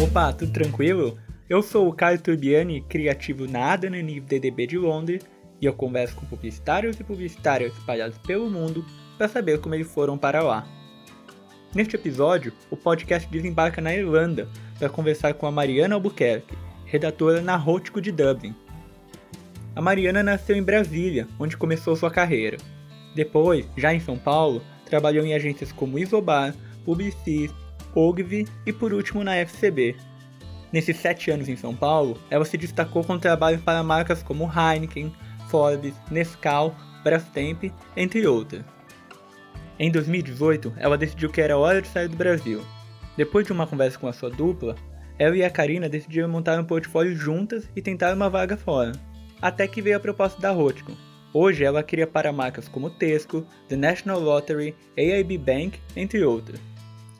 Opa, tudo tranquilo? Eu sou o Caio Turbiani, criativo na Adana DDB de Londres, e eu converso com publicitários e publicitárias espalhados pelo mundo para saber como eles foram para lá. Neste episódio, o podcast desembarca na Irlanda para conversar com a Mariana Albuquerque, redatora na Rótico de Dublin. A Mariana nasceu em Brasília, onde começou sua carreira. Depois, já em São Paulo, trabalhou em agências como Isobar, Publicis, Ogilvy e por último na FCB. Nesses sete anos em São Paulo, ela se destacou com trabalhos para marcas como Heineken, Forbes, Nescau, Brastemp, entre outras. Em 2018, ela decidiu que era hora de sair do Brasil. Depois de uma conversa com a sua dupla, ela e a Karina decidiram montar um portfólio juntas e tentar uma vaga fora. Até que veio a proposta da Rotco. Hoje ela cria para marcas como Tesco, The National Lottery, AIB Bank, entre outras.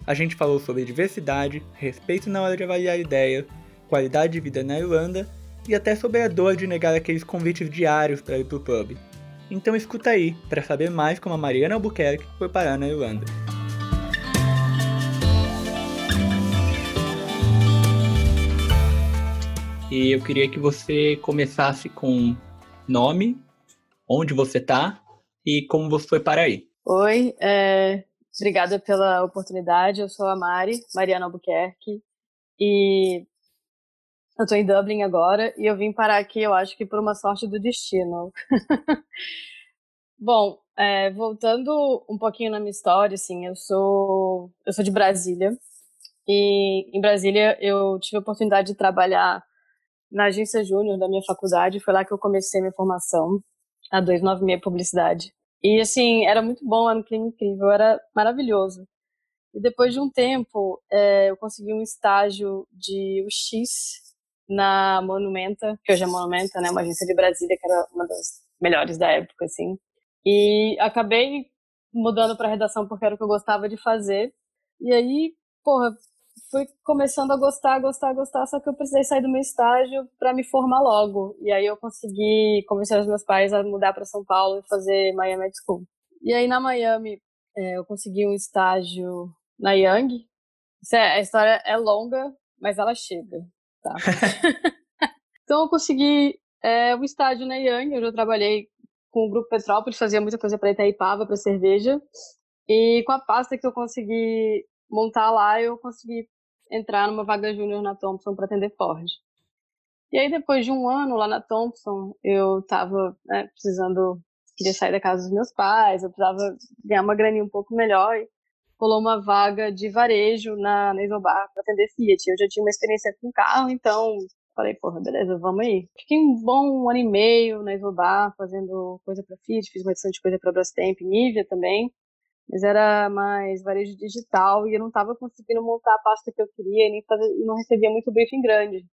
A gente falou sobre diversidade, respeito na hora de avaliar ideias, qualidade de vida na Irlanda e até sobre a dor de negar aqueles convites diários para ir pro pub. Então escuta aí para saber mais como a Mariana Albuquerque foi parar na Irlanda. E eu queria que você começasse com nome, onde você tá e como você foi para aí. Oi, é, Obrigada pela oportunidade. Eu sou a Mari, Mariana Albuquerque, e eu estou em Dublin agora e eu vim parar aqui, eu acho que por uma sorte do destino. Bom, é, voltando um pouquinho na minha história, assim, eu sou eu sou de Brasília e em Brasília eu tive a oportunidade de trabalhar na agência júnior da minha faculdade, foi lá que eu comecei minha formação, a 296 Publicidade. E assim, era muito bom, era um clima incrível, era maravilhoso. E depois de um tempo, é, eu consegui um estágio de UX na Monumenta, que hoje é Monumenta, né, uma agência de Brasília, que era uma das melhores da época, assim. E acabei mudando para redação porque era o que eu gostava de fazer. E aí, porra, fui começando a gostar, gostar, gostar, só que eu precisei sair do meu estágio para me formar logo. E aí eu consegui convencer os meus pais a mudar para São Paulo e fazer Miami School. E aí na Miami é, eu consegui um estágio na Young. É, a história é longa, mas ela chega, tá? então eu consegui é, um estágio na Young, eu já trabalhei com o Grupo Petrópolis, fazia muita coisa para Itaipava, para cerveja. E com a pasta que eu consegui montar lá, eu consegui entrar numa vaga júnior na Thompson para atender Ford. E aí, depois de um ano lá na Thompson, eu estava né, precisando, queria sair da casa dos meus pais, eu precisava ganhar uma graninha um pouco melhor. E rolou uma vaga de varejo na, na para atender Fiat. Eu já tinha uma experiência com carro, então falei, porra, beleza, vamos aí. Fiquei um bom ano e meio na Isobar, fazendo coisa para Fiat, fiz bastante coisa para Brastemp, Nivea também mas era mais varejo digital e eu não estava conseguindo montar a pasta que eu queria e nem fazer, e não recebia muito briefing grande.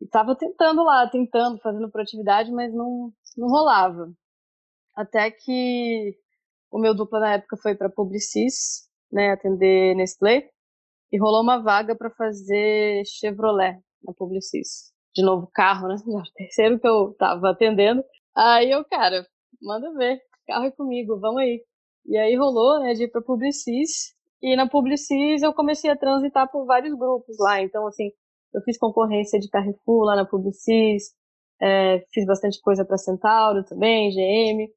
E estava tentando lá, tentando, fazendo produtividade, mas não, não rolava. Até que o meu dupla na época foi para Publicis, né, atender Nestlé, e rolou uma vaga para fazer Chevrolet na Publicis. De novo, carro, né? Já o terceiro que eu tava atendendo. Aí eu, cara, manda ver, carro é comigo, vamos aí. E aí rolou, né, de ir para Publicis. E na Publicis eu comecei a transitar por vários grupos lá. Então, assim, eu fiz concorrência de Carrefour lá na Publicis, é, fiz bastante coisa para Centauro também, GM.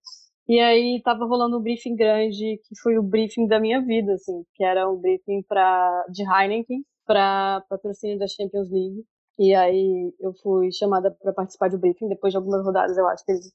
E aí tava rolando um briefing grande, que foi o briefing da minha vida, assim, que era um briefing pra, de Heineken para patrocínio da Champions League. E aí eu fui chamada para participar do briefing, depois de algumas rodadas, eu acho que eles,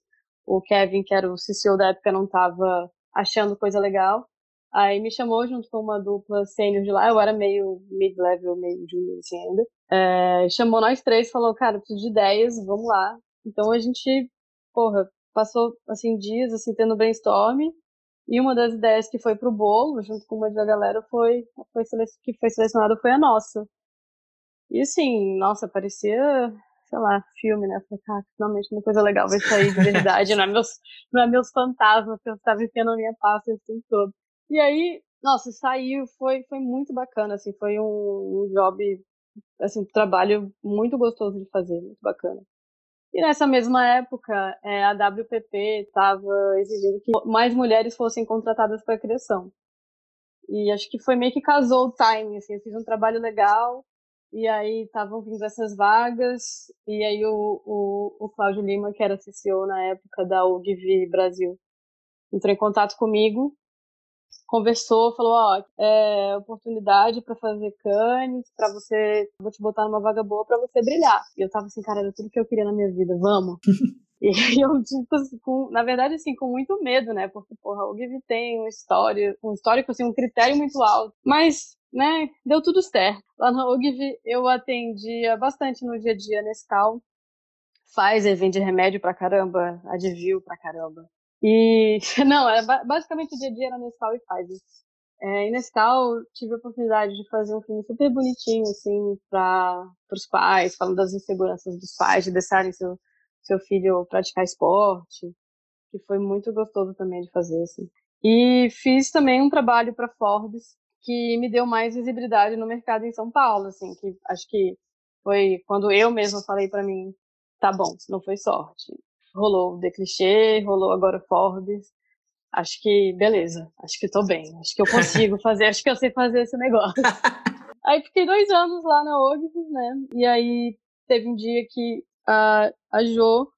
o Kevin, que era o CCO da época, não estava achando coisa legal. Aí me chamou junto com uma dupla sênior de lá, eu era meio mid-level, meio junior assim ainda. É, chamou nós três, falou, cara, preciso de ideias, vamos lá. Então a gente, porra, passou assim dias assim tendo brainstorm e uma das ideias que foi pro bolo, junto com uma da galera, foi, foi que foi selecionada foi a nossa. E assim, nossa, parecia sei lá, filme, né? Falei, cara, finalmente uma coisa legal vai sair de verdade, não é meus, não é meus fantasmas que eu estava enfiando na minha pasta esse tempo todo. E aí, nossa, saiu, foi, foi muito bacana, assim, foi um, um job, assim, um trabalho muito gostoso de fazer, muito bacana. E nessa mesma época, é, a WPP estava exigindo que mais mulheres fossem contratadas para a criação. E acho que foi meio que casou o time, assim, eu fiz um trabalho legal, E aí estavam vindo essas vagas, e aí o, o, o Cláudio Lima, que era CCO na época da UGV Brasil, entrou em contato comigo, conversou, falou, ó, é oportunidade para fazer canes, para você, vou te botar numa vaga boa para você brilhar. E eu tava assim, cara, era tudo que eu queria na minha vida, vamos. E eu, tipo, com, na verdade, assim, com muito medo, né? Porque, porra, o Give tem uma história, um histórico, assim, um critério muito alto. Mas, né, deu tudo certo. Lá no OGIV eu atendia bastante no dia a dia Nescau. Pfizer vende remédio pra caramba, Advil pra caramba. E, não, era basicamente o dia a dia era Nescau e Pfizer. É, e Nescau tive a oportunidade de fazer um filme super bonitinho, assim, para os pais, falando das inseguranças dos pais, de deixarem seu seu filho praticar esporte, que foi muito gostoso também de fazer, assim. E fiz também um trabalho para Forbes que me deu mais visibilidade no mercado em São Paulo, assim, que acho que foi quando eu mesma falei para mim, tá bom, não foi sorte. Rolou o The Cliché, rolou agora Forbes. Acho que, beleza, acho que tô bem, acho que eu consigo fazer, acho que eu sei fazer esse negócio. aí fiquei dois anos lá na OGS, né? E aí teve um dia que a, a Jo,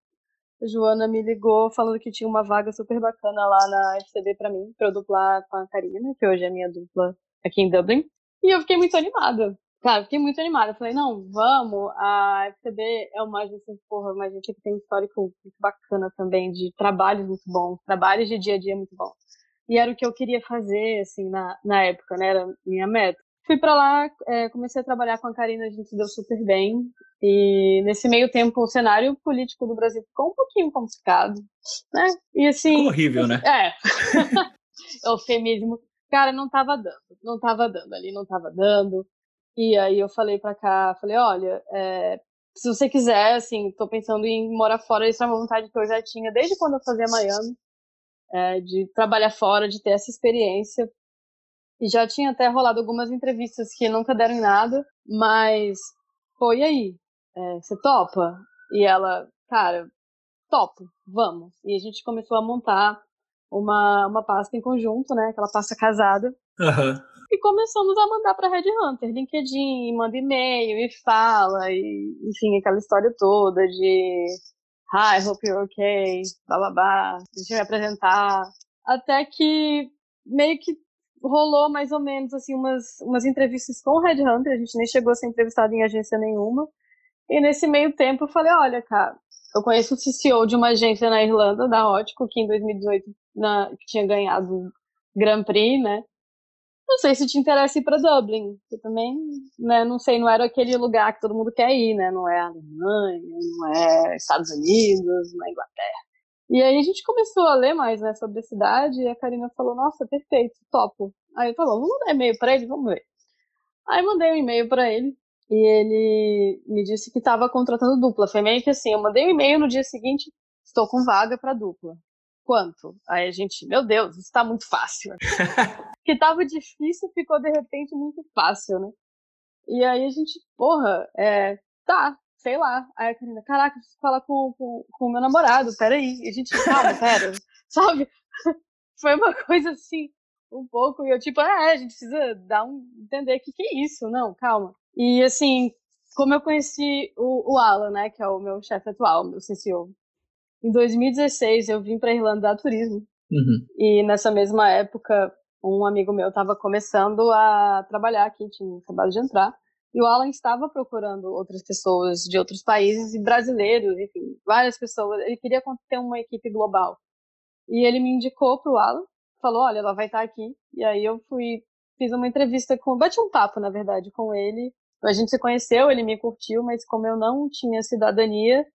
a Joana me ligou falando que tinha uma vaga super bacana lá na FCB para mim, pra eu duplar com a Karina, que hoje é minha dupla aqui em Dublin. E eu fiquei muito animada. Cara, fiquei muito animada. falei, não, vamos. A FCB é uma agência, porra, uma agência que tem um histórico muito bacana também, de trabalhos muito bons, trabalhos de dia a dia muito bons. E era o que eu queria fazer, assim, na, na época, né? Era minha meta. Fui para lá, é, comecei a trabalhar com a Karina, a gente deu super bem. E nesse meio tempo o cenário político do Brasil ficou um pouquinho complicado, né? E assim. Ficou horrível, né? É. Eufemismo. Cara, não tava dando, não tava dando ali, não tava dando. E aí eu falei pra cá, falei, olha, é, se você quiser, assim, tô pensando em morar fora, isso é uma vontade que eu já tinha desde quando eu fazia Miami, é, de trabalhar fora, de ter essa experiência, e já tinha até rolado algumas entrevistas que nunca deram em nada, mas, e aí? É, você topa? E ela, cara, topo, vamos. E a gente começou a montar uma, uma pasta em conjunto, né? Aquela pasta casada. Uhum. E começamos a mandar para Red Hunter, LinkedIn, manda e-mail e fala, e enfim, aquela história toda de Hi, hope you're okay, blá blá blá, deixa eu me apresentar. Até que meio que rolou mais ou menos assim umas, umas entrevistas com o Red Hunter, a gente nem chegou a ser entrevistado em agência nenhuma. E nesse meio tempo eu falei, olha, cara, eu conheço o CCO de uma agência na Irlanda, da Ótico, que em 2018 na, que tinha ganhado o Grand Prix, né? Não sei se te interessa ir para Dublin, que também, né, não sei, não era aquele lugar que todo mundo quer ir, né? Não é Alemanha, não é Estados Unidos, não é Inglaterra. E aí a gente começou a ler mais né, sobre a cidade e a Karina falou, nossa, perfeito, topo. Aí eu, bom, vamos mandar e-mail para ele, vamos ver. Aí mandei um e-mail para ele e ele me disse que estava contratando dupla. Foi meio que assim, eu mandei um e-mail no dia seguinte, estou com vaga para dupla. Quanto? Aí a gente, meu Deus, isso tá muito fácil. que tava difícil, ficou de repente muito fácil, né? E aí a gente, porra, é, tá, sei lá. Aí a Karina, caraca, preciso falar com, com, com o meu namorado, peraí. E a gente, calma, pera, sabe? Foi uma coisa assim, um pouco, e eu tipo, ah, é, a gente precisa dar um, entender o que, que é isso, não, calma. E assim, como eu conheci o, o Alan, né, que é o meu chefe atual, meu CCO, em 2016 eu vim para Irlanda dar turismo. Uhum. E nessa mesma época, um amigo meu estava começando a trabalhar aqui, tinha acabado de entrar. E o Alan estava procurando outras pessoas de outros países e brasileiros, enfim, várias pessoas. Ele queria ter uma equipe global. E ele me indicou para o Alan, falou: olha, ela vai estar aqui. E aí eu fui, fiz uma entrevista com. Bati um papo, na verdade, com ele. A gente se conheceu, ele me curtiu, mas como eu não tinha cidadania,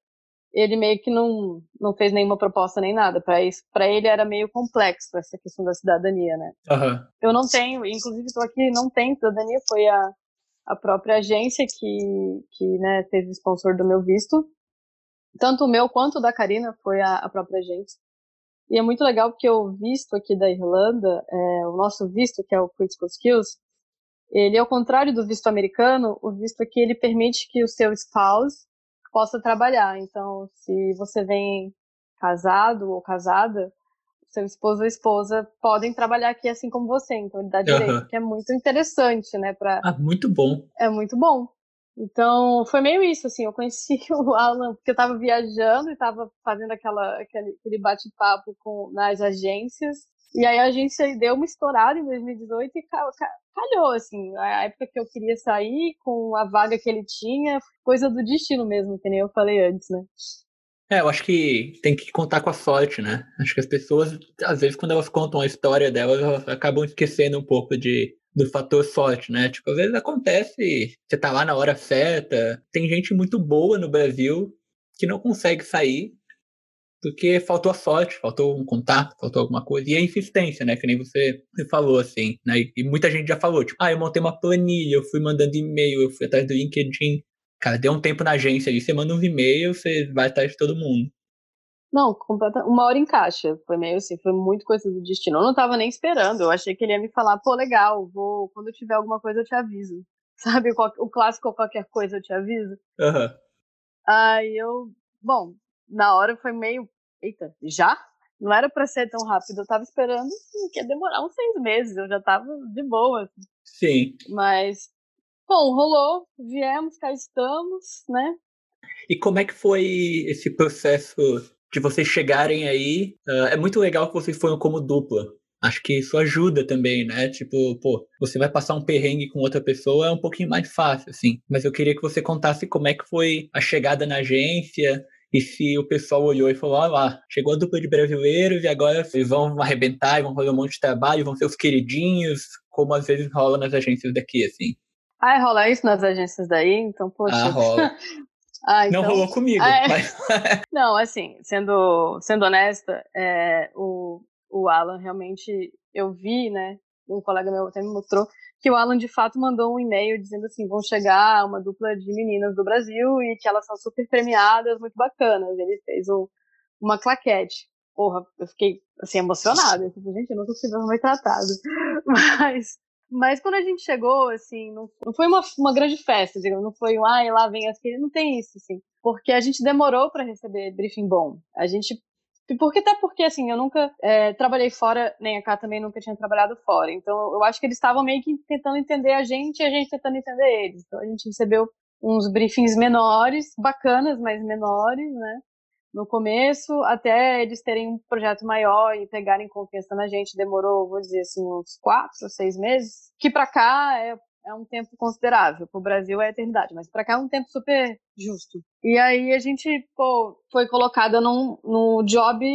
ele meio que não, não fez nenhuma proposta nem nada. Para isso, para ele era meio complexo essa questão da cidadania, né? Uhum. Eu não tenho, inclusive estou aqui, não tenho cidadania, foi a a própria agência que, que né, teve sponsor do meu visto. Tanto o meu quanto o da Karina foi a, a própria agência. E é muito legal porque o visto aqui da Irlanda, é, o nosso visto, que é o Critical Skills, ele, ao contrário do visto americano, o visto aqui ele permite que o seu spouse possa trabalhar. Então, se você vem casado ou casada, seu esposo ou esposa podem trabalhar aqui assim como você, então ele dá direito, uhum. que é muito interessante, né? Pra... Ah, muito bom. É muito bom. Então, foi meio isso, assim, eu conheci o Alan porque eu estava viajando e estava fazendo aquela, aquele, aquele bate-papo com nas agências, e aí a agência deu uma estourada em 2018 e calhou, assim, a época que eu queria sair, com a vaga que ele tinha, coisa do destino mesmo, que nem eu falei antes, né? É, eu acho que tem que contar com a sorte, né? Acho que as pessoas, às vezes, quando elas contam a história delas, elas acabam esquecendo um pouco de do fator sorte, né? Tipo, às vezes acontece, você tá lá na hora certa. Tem gente muito boa no Brasil que não consegue sair porque faltou a sorte, faltou um contato, faltou alguma coisa. E a insistência, né? Que nem você falou, assim, né? E muita gente já falou, tipo, ah, eu montei uma planilha, eu fui mandando e-mail, eu fui atrás do LinkedIn. Cara, deu um tempo na agência ali, você manda um e-mail, você vai atrás de todo mundo. Não, completa, uma hora em caixa. Foi meio assim, foi muito coisa do destino. Eu não tava nem esperando. Eu achei que ele ia me falar, pô, legal, vou, quando eu tiver alguma coisa eu te aviso. Sabe, o clássico qualquer coisa eu te aviso. Uhum. Aí eu, bom, na hora foi meio, eita, já? Não era para ser tão rápido. Eu tava esperando que ia demorar uns seis meses. Eu já tava de boa. Assim. Sim. Mas, bom, rolou. Viemos, cá estamos, né? E como é que foi esse processo de vocês chegarem aí. Uh, é muito legal que vocês foram como dupla. Acho que isso ajuda também, né? Tipo, pô, você vai passar um perrengue com outra pessoa é um pouquinho mais fácil, assim. Mas eu queria que você contasse como é que foi a chegada na agência e se o pessoal olhou e falou, olha lá, chegou a dupla de brasileiros e agora eles vão arrebentar e vão fazer um monte de trabalho, vão ser os queridinhos, como às vezes rola nas agências daqui, assim. Ah, rola isso nas agências daí? Então, poxa. Ah, rola. Ah, então... Não rolou comigo. É... Mas... Não, assim, sendo, sendo honesta, é, o, o Alan realmente, eu vi, né, um colega meu até me mostrou, que o Alan de fato mandou um e-mail dizendo assim, vão chegar uma dupla de meninas do Brasil e que elas são super premiadas, muito bacanas. Ele fez um, uma claquete. Porra, eu fiquei, assim, emocionada. Eu falei, gente, eu nunca fui mais tratado. Mas mas quando a gente chegou, assim, não, não foi uma, uma grande festa, digamos, não foi um, ai, lá vem as queridas, não tem isso, assim. Porque a gente demorou para receber briefing bom. A gente porque até porque, assim, eu nunca é, trabalhei fora, nem a cá também nunca tinha trabalhado fora. Então, eu acho que eles estavam meio que tentando entender a gente e a gente tentando entender eles. Então, a gente recebeu uns briefings menores, bacanas, mas menores, né? no começo, até eles terem um projeto maior e pegarem confiança na gente, demorou, vou dizer assim, uns quatro seis meses, que para cá é, é um tempo considerável, para o Brasil é eternidade, mas para cá é um tempo super justo. E aí a gente, pô, foi colocada num, num job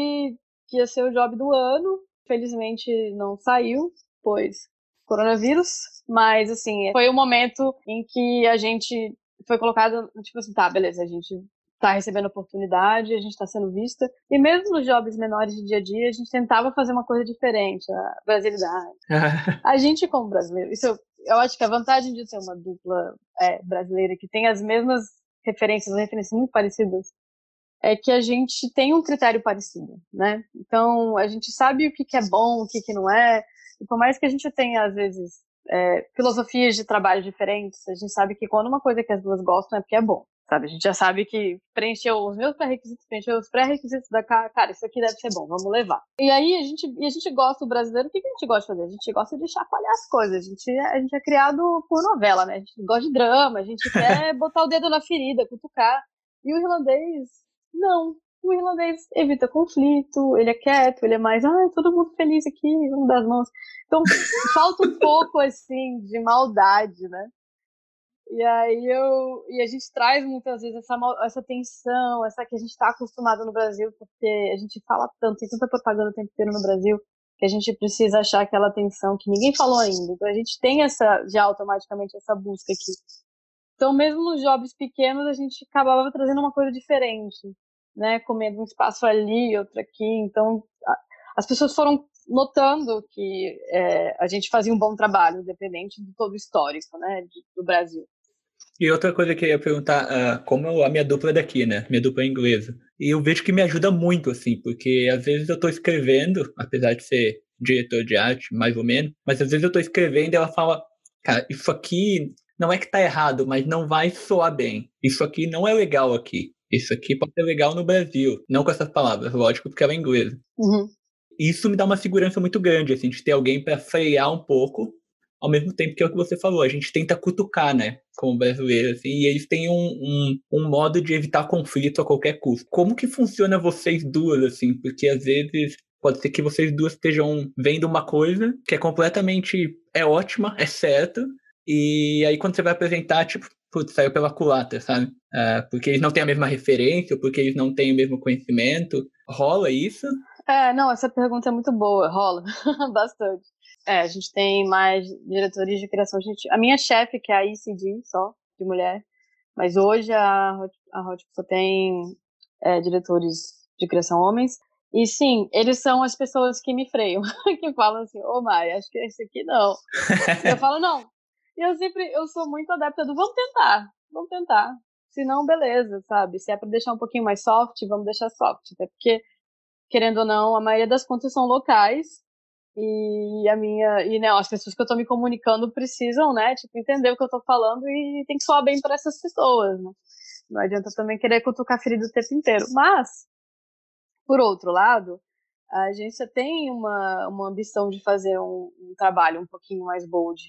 que ia ser o job do ano, felizmente não saiu, pois coronavírus, mas assim, foi o momento em que a gente foi colocado, tipo assim, tá, beleza, a gente está recebendo oportunidade, a gente está sendo vista. E mesmo nos jobs menores de dia a dia, a gente tentava fazer uma coisa diferente, a brasilidade. a gente, como brasileiro, isso eu, eu, acho que a vantagem de ter uma dupla é, brasileira que tem as mesmas referências, referências muito parecidas, é que a gente tem um critério parecido, né? Então, a gente sabe o que, que é bom, o que, que não é. E por mais que a gente tenha, às vezes, é, filosofias de trabalho diferentes, a gente sabe que quando uma coisa que as duas gostam é porque é bom. Sabe, a gente já sabe que preencheu os meus pré-requisitos, preencheu os pré-requisitos da cara, cara, isso aqui deve ser bom, vamos levar. E aí a gente, e a gente gosta do brasileiro, o que, que a gente gosta de fazer? A gente gosta de chacoalhar as coisas, a gente, a gente é criado por novela, né? A gente gosta de drama, a gente quer botar o dedo na ferida, cutucar. E o irlandês, não. O irlandês evita conflito, ele é quieto, ele é mais, ah, todo mundo feliz aqui, vamos dar as mãos. Então, falta um pouco, assim, de maldade, né? E aí eu. E a gente traz muitas vezes essa, essa tensão, essa que a gente está acostumado no Brasil, porque a gente fala tanto, tem tanta propaganda o tempo inteiro no Brasil, que a gente precisa achar aquela tensão que ninguém falou ainda. Então a gente tem essa, já automaticamente, essa busca aqui. Então, mesmo nos jobs pequenos, a gente acabava trazendo uma coisa diferente, né? Comendo um espaço ali, outro aqui. Então, as pessoas foram notando que é, a gente fazia um bom trabalho, independente de todo o histórico, né, de, do Brasil. E outra coisa que eu ia perguntar, uh, como a minha dupla é daqui, né? Minha dupla é inglesa. E eu vejo que me ajuda muito, assim, porque às vezes eu tô escrevendo, apesar de ser diretor de arte, mais ou menos, mas às vezes eu tô escrevendo e ela fala, cara, isso aqui não é que tá errado, mas não vai soar bem. Isso aqui não é legal aqui. Isso aqui pode ser legal no Brasil. Não com essas palavras, lógico, porque ela é inglesa. Uhum. Isso me dá uma segurança muito grande, assim, de ter alguém para frear um pouco ao mesmo tempo que é o que você falou, a gente tenta cutucar, né, como brasileiro, assim, e eles têm um, um, um modo de evitar conflito a qualquer custo. Como que funciona vocês duas, assim, porque às vezes pode ser que vocês duas estejam vendo uma coisa que é completamente, é ótima, é certa, e aí quando você vai apresentar, tipo, putz, saiu pela culatra, sabe? Uh, porque eles não têm a mesma referência, porque eles não têm o mesmo conhecimento. Rola isso? É, não, essa pergunta é muito boa, rola bastante. É, a gente tem mais diretores de criação. A, gente, a minha chefe, que é a ICD, só, de mulher, mas hoje a, a Hot só tem é, diretores de criação homens. E sim, eles são as pessoas que me freiam, que falam assim, ô oh, Mai, acho que esse aqui não. eu falo, não. E eu sempre, eu sou muito adepta do vamos tentar, vamos tentar. Se não, beleza, sabe? Se é para deixar um pouquinho mais soft, vamos deixar soft. Até porque querendo ou não, a maioria das contas são locais. E a minha. E né, as pessoas que eu tô me comunicando precisam, né? Tipo, entender o que eu tô falando e tem que soar bem para essas pessoas, né? Não adianta também querer cutucar ferido o tempo inteiro. Mas, por outro lado, a agência tem uma, uma ambição de fazer um, um trabalho um pouquinho mais bold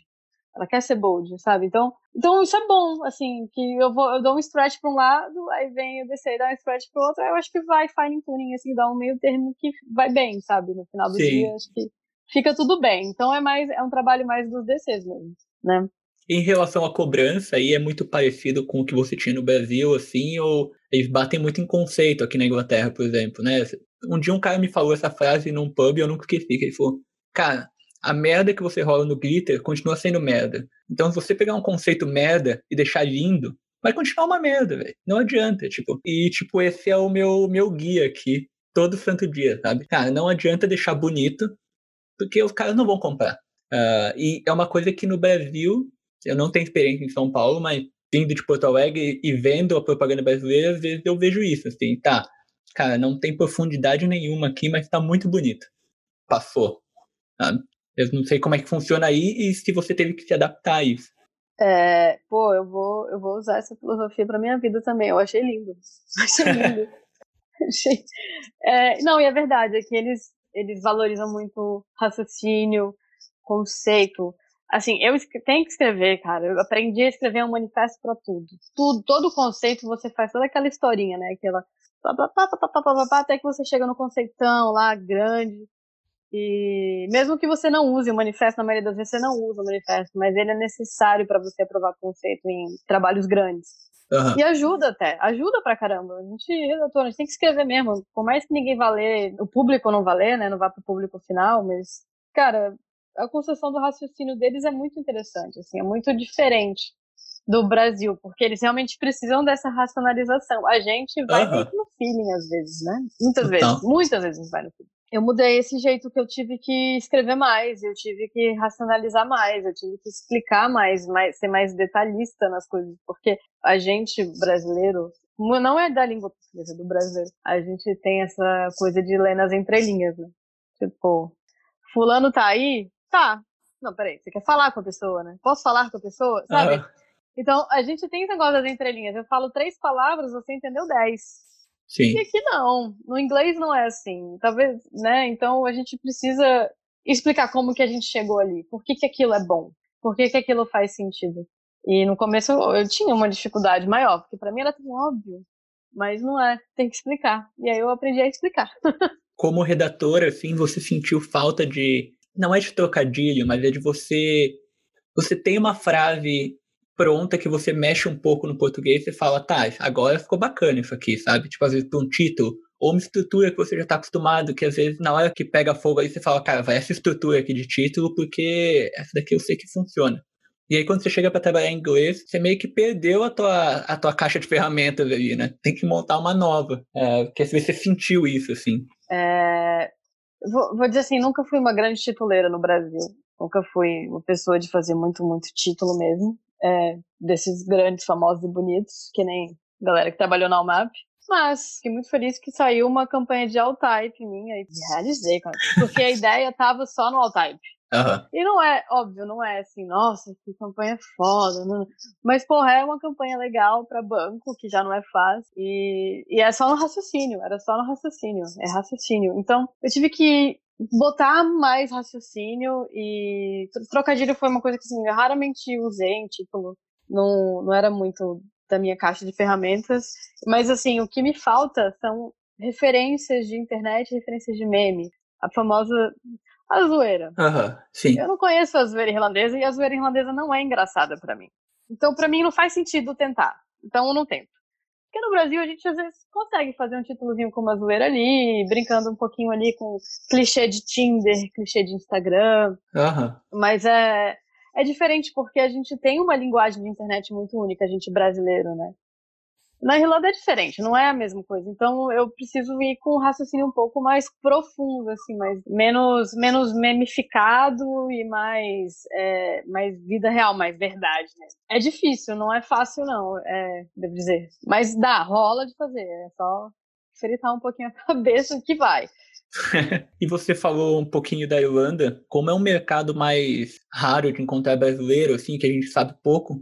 ela quer ser bold, sabe? Então, então isso é bom, assim, que eu vou, eu dou um stretch para um lado, aí vem eu descer e dar um stretch para o outro, aí eu acho que vai fine tuning, assim, dá um meio termo que vai bem, sabe? No final do Sim. dia, acho que fica tudo bem. Então é mais, é um trabalho mais dos DCs mesmo, né? Em relação à cobrança, aí é muito parecido com o que você tinha no Brasil, assim, ou eles batem muito em conceito aqui na Inglaterra, por exemplo, né? Um dia um cara me falou essa frase num pub e eu nunca esqueci, que ele falou, cara, a merda que você rola no glitter continua sendo merda. Então, se você pegar um conceito merda e deixar lindo, vai continuar uma merda, velho. Não adianta, tipo. E, tipo, esse é o meu, meu guia aqui, todo santo dia, sabe? Cara, não adianta deixar bonito, porque os caras não vão comprar. Uh, e é uma coisa que no Brasil, eu não tenho experiência em São Paulo, mas vindo de Porto Alegre e vendo a propaganda brasileira, às vezes eu vejo isso, assim, tá, cara, não tem profundidade nenhuma aqui, mas tá muito bonito. Passou, sabe? Eu não sei como é que funciona aí e se você teve que se adaptar a isso. É, pô, eu vou, eu vou usar essa filosofia para minha vida também. Eu achei lindo. Achei lindo. É, não, e é verdade, é que eles, eles valorizam muito raciocínio, conceito. Assim, eu tenho que escrever, cara. Eu aprendi a escrever um manifesto para tudo. Tudo, todo conceito você faz toda aquela historinha, né? Aquela até que você chega no conceitão lá grande. E mesmo que você não use o manifesto, na maioria das vezes você não usa o manifesto, mas ele é necessário para você aprovar conceito em trabalhos grandes. Uhum. E ajuda até, ajuda pra caramba. A gente, a gente tem que escrever mesmo. Por mais que ninguém vá ler, o público não vá ler, né? Não vá pro público final, mas, cara, a construção do raciocínio deles é muito interessante, assim, é muito diferente do Brasil, porque eles realmente precisam dessa racionalização. A gente vai uhum. no feeling às vezes, né? Muitas então. vezes, muitas vezes vai no feeling eu mudei esse jeito que eu tive que escrever mais, eu tive que racionalizar mais, eu tive que explicar mais, mais ser mais detalhista nas coisas, porque a gente brasileiro não é da língua portuguesa do brasileiro. A gente tem essa coisa de ler nas entrelinhas, né? Tipo, fulano tá aí? Tá. Não, peraí, você quer falar com a pessoa, né? Posso falar com a pessoa? Sabe? Uhum. Então, a gente tem esse negócio das entrelinhas. Eu falo três palavras, você entendeu dez. Sim. E aqui não. No inglês não é assim. Talvez, né? Então a gente precisa explicar como que a gente chegou ali. Por que, que aquilo é bom? Por que, que aquilo faz sentido? E no começo eu tinha uma dificuldade maior, porque para mim era tão óbvio. Mas não é, tem que explicar. E aí eu aprendi a explicar. Como redatora, assim, você sentiu falta de. Não é de trocadilho, mas é de você. Você tem uma frase pronta que você mexe um pouco no português e fala, tá, agora ficou bacana isso aqui, sabe? Tipo, às vezes um título, ou uma estrutura que você já está acostumado, que às vezes na hora que pega fogo aí você fala, cara, vai essa estrutura aqui de título, porque essa daqui eu sei que funciona. E aí quando você chega para trabalhar em inglês, você meio que perdeu a tua, a tua caixa de ferramentas ali, né? Tem que montar uma nova. É, porque você sentiu isso, assim. É, vou, vou dizer assim, nunca fui uma grande tituleira no Brasil. Nunca fui uma pessoa de fazer muito, muito título mesmo é, desses grandes, famosos e bonitos, que nem galera que trabalhou na UMAP. Mas fiquei muito feliz que saiu uma campanha de all-type minha e realizei, cara. Porque a ideia tava só no all-type. Uhum. E não é, óbvio, não é assim, nossa, que campanha foda. Não. Mas, porra, é uma campanha legal para banco, que já não é fácil. E, e é só no raciocínio, era só no raciocínio, é raciocínio. Então, eu tive que botar mais raciocínio e trocadilho foi uma coisa que assim, eu raramente usei em título, não, não era muito da minha caixa de ferramentas, mas assim, o que me falta são referências de internet, referências de meme, a famosa a zoeira. Uhum, sim. Eu não conheço a zoeira irlandesa e a zoeira irlandesa não é engraçada para mim. Então, para mim, não faz sentido tentar. Então, eu não tento. Porque no Brasil a gente às vezes consegue fazer um títulozinho com uma zoeira ali, brincando um pouquinho ali com clichê de Tinder, clichê de Instagram. Uhum. Mas é, é diferente porque a gente tem uma linguagem de internet muito única, a gente brasileiro, né? Na Irlanda é diferente, não é a mesma coisa. Então eu preciso ir com um raciocínio um pouco mais profundo, assim, mais, menos, menos memificado e mais, é, mais vida real, mais verdade. Né? É difícil, não é fácil, não, é, devo dizer. Mas dá, rola de fazer. É só fritar um pouquinho a cabeça que vai. e você falou um pouquinho da Irlanda, como é um mercado mais raro de encontrar brasileiro, assim, que a gente sabe pouco,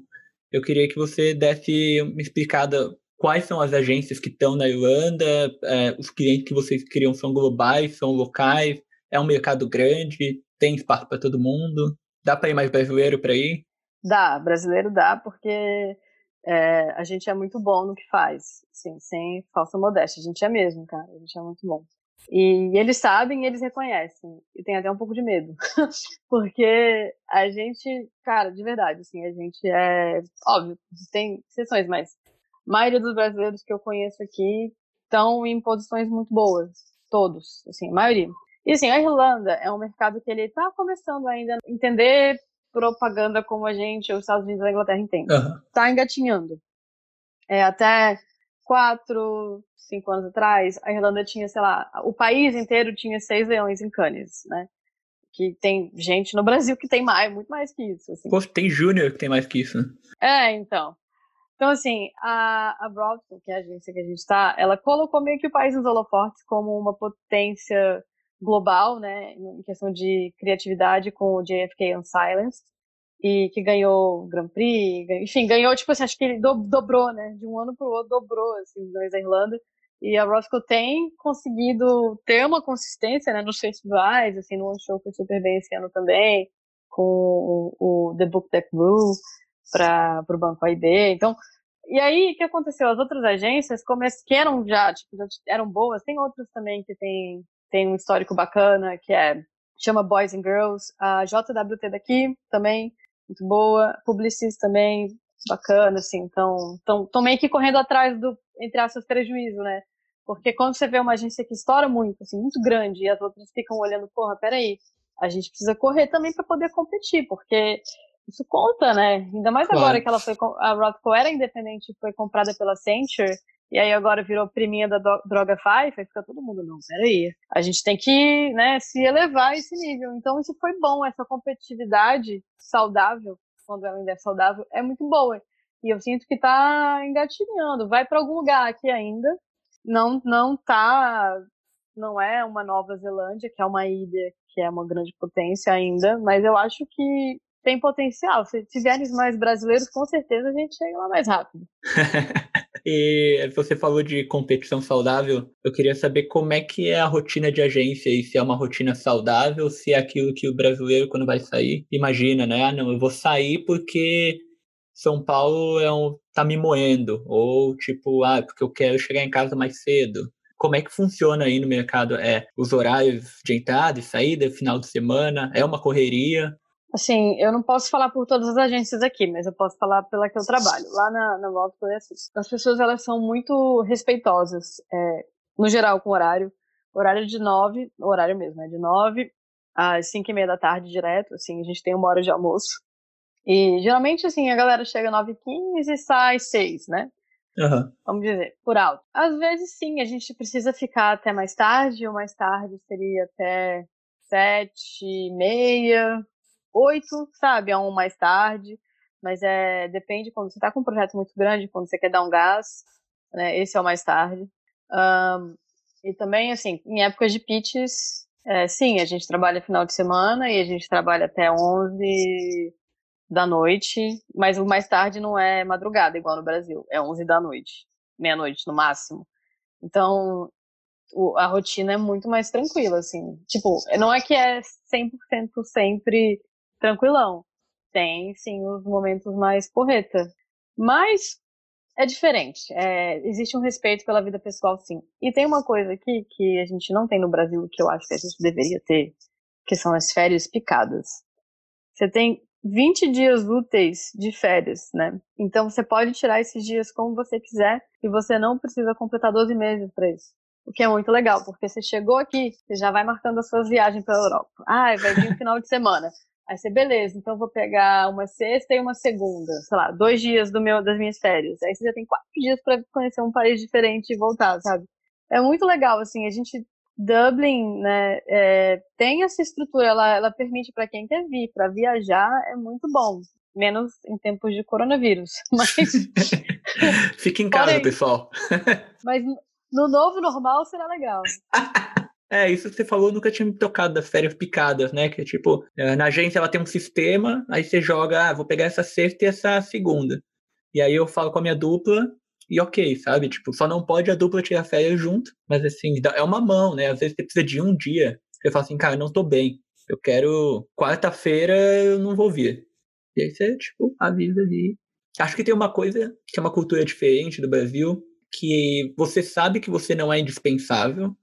eu queria que você desse uma explicada quais são as agências que estão na Irlanda, é, os clientes que vocês criam são globais, são locais, é um mercado grande, tem espaço para todo mundo, dá para ir mais brasileiro para ir? Dá, brasileiro dá, porque é, a gente é muito bom no que faz, sim, sem falsa modéstia, a gente é mesmo, cara, a gente é muito bom. E eles sabem eles reconhecem. E tem até um pouco de medo. Porque a gente, cara, de verdade, assim, a gente é. Óbvio, tem exceções, mas maioria dos brasileiros que eu conheço aqui estão em posições muito boas. Todos, assim, a maioria. E assim, a Irlanda é um mercado que ele está começando ainda a entender propaganda como a gente, os Estados Unidos e a Inglaterra entendem. Está uhum. engatinhando. É, até quatro, cinco anos atrás, a Irlanda tinha, sei lá, o país inteiro tinha seis leões em Cannes, né? Que tem gente no Brasil que tem mais, muito mais que isso. Assim. Pô, tem Júnior que tem mais que isso, né? É, então. Então, assim, a, a Broadcom, que é a agência que a gente está, ela colocou meio que o país nos holofortes como uma potência global, né, em questão de criatividade com o JFK Unsilenced, e que ganhou Grand Prix, enfim, ganhou, tipo assim, acho que ele do, dobrou, né, de um ano para o outro, dobrou, assim, os dois da Irlanda, e a Roscoe tem conseguido ter uma consistência, né, nos festivais, assim, no One Show foi super bem esse ano também, com o, o The Book That Grew, para o Banco AIB. Então, e aí, o que aconteceu? As outras agências, que eram já, tipo, já eram boas, tem outras também que tem, tem um histórico bacana, que é, chama Boys and Girls, a JWT daqui também, muito boa, Publicis também, bacana, assim, então, estão meio que correndo atrás do, entre aspas, prejuízo, né? Porque quando você vê uma agência que estoura muito, assim, muito grande, e as outras ficam olhando, porra, peraí, a gente precisa correr também para poder competir, porque isso conta, né? Ainda mais claro. agora que ela foi a Rothko era independente, foi comprada pela Accenture e aí agora virou priminha da Droga Five, aí fica todo mundo não, peraí, a gente tem que, né, se elevar esse nível. Então isso foi bom, essa competitividade saudável, quando ela ainda é saudável, é muito boa. E eu sinto que tá engatilhando, vai para algum lugar aqui ainda. Não não tá não é uma Nova Zelândia, que é uma ilha que é uma grande potência ainda, mas eu acho que tem potencial. Se tiverem mais brasileiros, com certeza a gente chega lá mais rápido. e você falou de competição saudável. Eu queria saber como é que é a rotina de agência e se é uma rotina saudável, se é aquilo que o brasileiro, quando vai sair, imagina, né? Ah, não, eu vou sair porque São Paulo é um, tá me moendo. Ou tipo, ah, porque eu quero chegar em casa mais cedo. Como é que funciona aí no mercado? É os horários de entrada e saída, final de semana? É uma correria? Assim, eu não posso falar por todas as agências aqui, mas eu posso falar pela que eu trabalho. Lá na, na Volta é assim. As pessoas, elas são muito respeitosas, é, no geral, com horário. Horário de nove, horário mesmo, é de nove às cinco e meia da tarde direto, assim, a gente tem uma hora de almoço. E geralmente, assim, a galera chega nove e quinze e sai seis, né? Uhum. Vamos dizer, por alto. Às vezes, sim, a gente precisa ficar até mais tarde, ou mais tarde seria até sete e meia, oito, sabe? A um mais tarde. Mas é, depende quando você está com um projeto muito grande, quando você quer dar um gás, né? Esse é o mais tarde. Um, e também, assim, em épocas de pitches, é, sim, a gente trabalha final de semana e a gente trabalha até 11 da noite, mas o mais tarde não é madrugada, igual no Brasil, é 11 da noite, meia-noite no máximo. Então, a rotina é muito mais tranquila, assim. Tipo, não é que é 100% sempre tranquilão. Tem, sim, os momentos mais porreta. Mas é diferente. É, existe um respeito pela vida pessoal, sim. E tem uma coisa aqui que a gente não tem no Brasil, que eu acho que a gente deveria ter, que são as férias picadas. Você tem 20 dias úteis de férias, né? Então você pode tirar esses dias como você quiser e você não precisa completar 12 meses para isso. O que é muito legal, porque você chegou aqui, você já vai marcando as suas viagens para a Europa. Ah, vai vir um final de semana. Aí você, beleza, então vou pegar uma sexta e uma segunda, sei lá, dois dias do meu, das minhas férias. Aí você já tem quatro dias para conhecer um país diferente e voltar, sabe? É muito legal, assim, a gente Dublin, né, é, tem essa estrutura, ela, ela permite para quem quer vir, para viajar é muito bom, menos em tempos de coronavírus. Mas fica em casa, Porém, pessoal. mas no novo normal será legal. É, isso que você falou, nunca tinha me tocado das férias picadas, né? Que é tipo, é, na agência ela tem um sistema, aí você joga, ah, vou pegar essa sexta e essa segunda. E aí eu falo com a minha dupla, e ok, sabe? Tipo, só não pode a dupla tirar férias junto, mas assim, é uma mão, né? Às vezes você precisa de um dia. Você fala assim, cara, não tô bem. Eu quero. Quarta-feira eu não vou vir. E aí você, tipo, avisa ali. Acho que tem uma coisa que é uma cultura diferente do Brasil, que você sabe que você não é indispensável,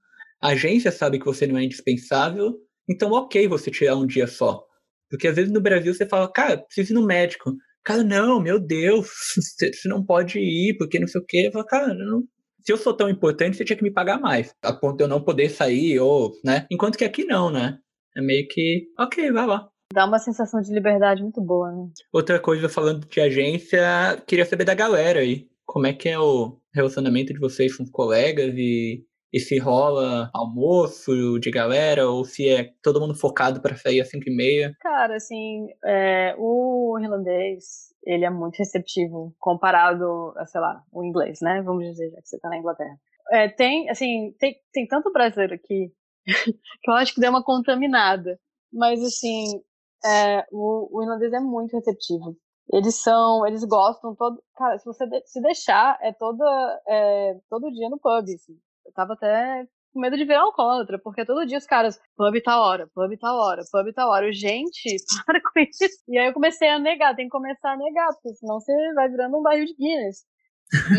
a agência sabe que você não é indispensável, então ok você tirar um dia só. Porque às vezes no Brasil você fala, cara, preciso ir no médico. Cara, não, meu Deus, você não pode ir, porque não sei o quê. Eu falo, cara, não, se eu sou tão importante, você tinha que me pagar mais, a ponto de eu não poder sair, ou, né? Enquanto que aqui não, né? É meio que, ok, vai lá. Dá uma sensação de liberdade muito boa, né? Outra coisa, falando de agência, queria saber da galera aí. Como é que é o relacionamento de vocês com os colegas e, e se rola almoço de galera ou se é todo mundo focado para sair às 5 e meia? Cara, assim, é, o irlandês, ele é muito receptivo comparado a, sei lá, o inglês, né? Vamos dizer, já que você tá na Inglaterra. É, tem, assim, tem, tem tanto brasileiro aqui que eu acho que deu uma contaminada. Mas, assim, é, o, o irlandês é muito receptivo. Eles são, eles gostam todo, cara, se você de, se deixar, é toda, é, todo dia no pub, assim. Eu tava até com medo de virar alcoólatra, porque todo dia os caras, pub tá hora, pub tá hora, pub tá hora. Eu, gente, para com isso. E aí eu comecei a negar, tem que começar a negar, porque senão você vai virando um bairro de Guinness.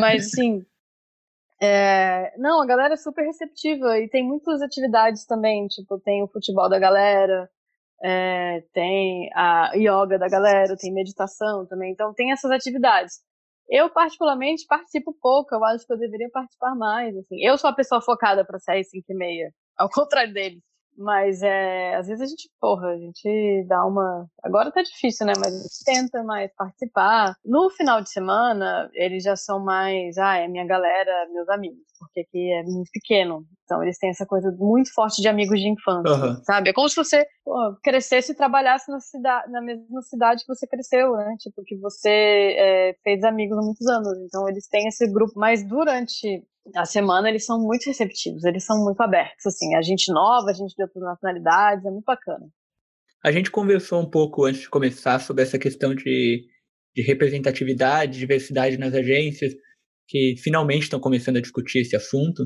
Mas, assim, é, não, a galera é super receptiva e tem muitas atividades também, tipo, tem o futebol da galera, é, tem a yoga da galera, tem meditação também, então tem essas atividades. Eu, particularmente, participo pouco, eu acho que eu deveria participar mais, assim. Eu sou a pessoa focada para sair 5 e meia, ao contrário deles. Mas é, às vezes a gente, porra, a gente dá uma. Agora tá difícil, né? Mas a gente tenta mais participar. No final de semana, eles já são mais. Ah, é minha galera, meus amigos. Porque aqui é muito pequeno. Então eles têm essa coisa muito forte de amigos de infância. Uhum. Sabe? É como se você pô, crescesse e trabalhasse na, cidade, na mesma cidade que você cresceu, né? Tipo, que você é, fez amigos há muitos anos. Então eles têm esse grupo. Mas durante a semana eles são muito receptivos, eles são muito abertos, assim, a gente nova, a gente de outras nacionalidades, é muito bacana. A gente conversou um pouco antes de começar sobre essa questão de, de representatividade, diversidade nas agências, que finalmente estão começando a discutir esse assunto,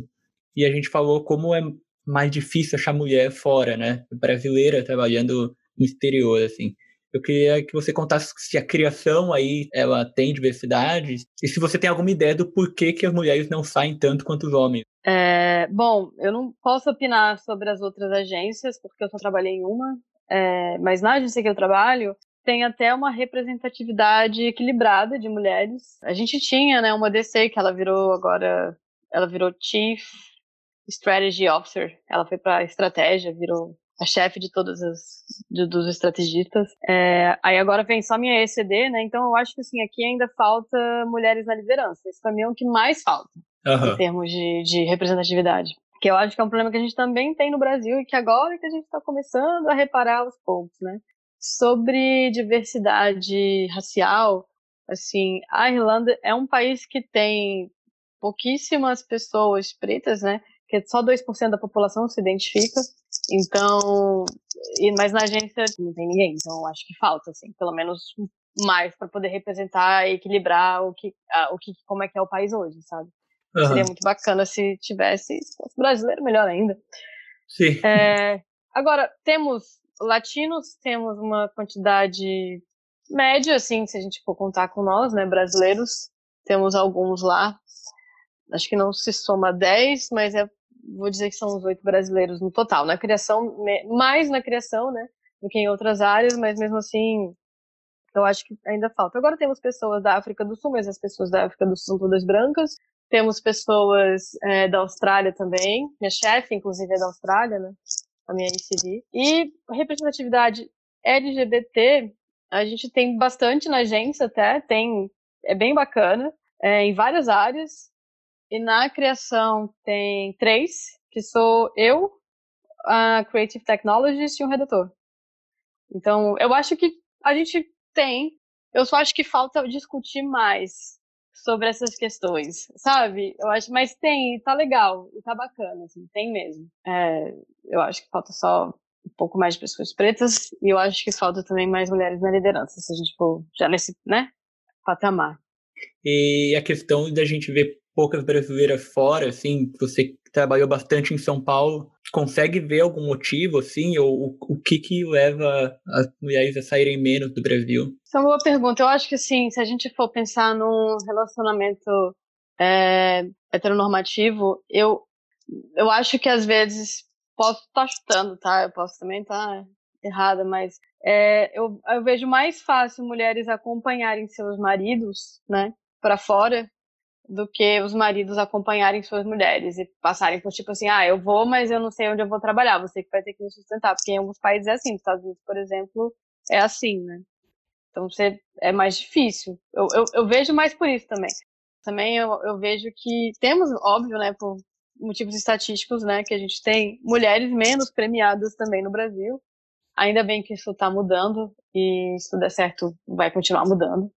e a gente falou como é mais difícil achar mulher fora, né, brasileira trabalhando no exterior, assim. Eu queria que você contasse se a criação aí ela tem diversidade e se você tem alguma ideia do porquê que as mulheres não saem tanto quanto os homens. É, bom, eu não posso opinar sobre as outras agências porque eu só trabalhei em uma, é, mas na agência que eu trabalho tem até uma representatividade equilibrada de mulheres. A gente tinha, né, uma DC que ela virou agora, ela virou Chief Strategy Officer. Ela foi para estratégia, virou a chefe de todos os de, dos estrategistas. É, aí agora vem só minha ECD, né? Então eu acho que assim, aqui ainda falta mulheres na liderança. Esse pra mim é o que mais falta uhum. em termos de, de representatividade. Que eu acho que é um problema que a gente também tem no Brasil e que agora que a gente está começando a reparar aos poucos, né? Sobre diversidade racial, assim, a Irlanda é um país que tem pouquíssimas pessoas pretas, né? Que só 2% da população se identifica. Então, mas na agência não tem ninguém, então acho que falta, assim, pelo menos mais para poder representar e equilibrar o que, o que, como é que é o país hoje, sabe? Uhum. Seria muito bacana se tivesse, se fosse brasileiro, melhor ainda. Sim. É, agora, temos latinos, temos uma quantidade média, assim, se a gente for contar com nós, né, brasileiros, temos alguns lá. Acho que não se soma 10, mas é, vou dizer que são os oito brasileiros no total. Na criação, mais na criação, né, do que em outras áreas, mas mesmo assim, eu acho que ainda falta. Agora temos pessoas da África do Sul, mas as pessoas da África do Sul são todas brancas. Temos pessoas é, da Austrália também. Minha chefe, inclusive, é da Austrália, né? A minha ICD. E representatividade LGBT, a gente tem bastante na agência até, tem, é bem bacana, é, em várias áreas. E na criação tem três, que sou eu, a Creative Technologist e um redator. Então, eu acho que a gente tem. Eu só acho que falta discutir mais sobre essas questões, sabe? Eu acho, mas tem, tá legal, tá bacana, assim, tem mesmo. É, eu acho que falta só um pouco mais de pessoas pretas e eu acho que falta também mais mulheres na liderança, se a gente for já nesse, né, patamar. E a questão da gente ver poucas brasileiras fora, assim, você trabalhou bastante em São Paulo, consegue ver algum motivo, assim, ou o, o que que leva as mulheres a saírem menos do Brasil? Essa é uma boa pergunta. Eu acho que, assim, se a gente for pensar num relacionamento é, heteronormativo, eu, eu acho que às vezes posso estar tá chutando, tá? Eu posso também estar tá errada, mas é, eu, eu vejo mais fácil mulheres acompanharem seus maridos, né, para fora do que os maridos acompanharem suas mulheres e passarem por tipo assim, ah, eu vou, mas eu não sei onde eu vou trabalhar, você que vai ter que me sustentar, porque em alguns países é assim, nos Estados Unidos, por exemplo, é assim, né? Então você é mais difícil. Eu, eu, eu vejo mais por isso também. Também eu, eu vejo que temos, óbvio, né, por motivos estatísticos, né, que a gente tem mulheres menos premiadas também no Brasil. Ainda bem que isso está mudando e se tudo der certo vai continuar mudando.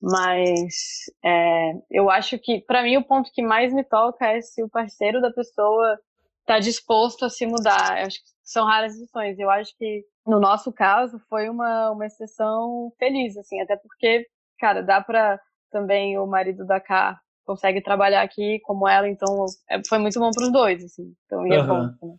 Mas é, eu acho que, para mim, o ponto que mais me toca é se o parceiro da pessoa está disposto a se mudar. Eu acho que são raras exceções. Eu acho que, no nosso caso, foi uma, uma exceção feliz, assim, até porque, cara, dá para também o marido da K consegue trabalhar aqui como ela, então é, foi muito bom para os dois, assim. Então, e é uhum. bom. Né?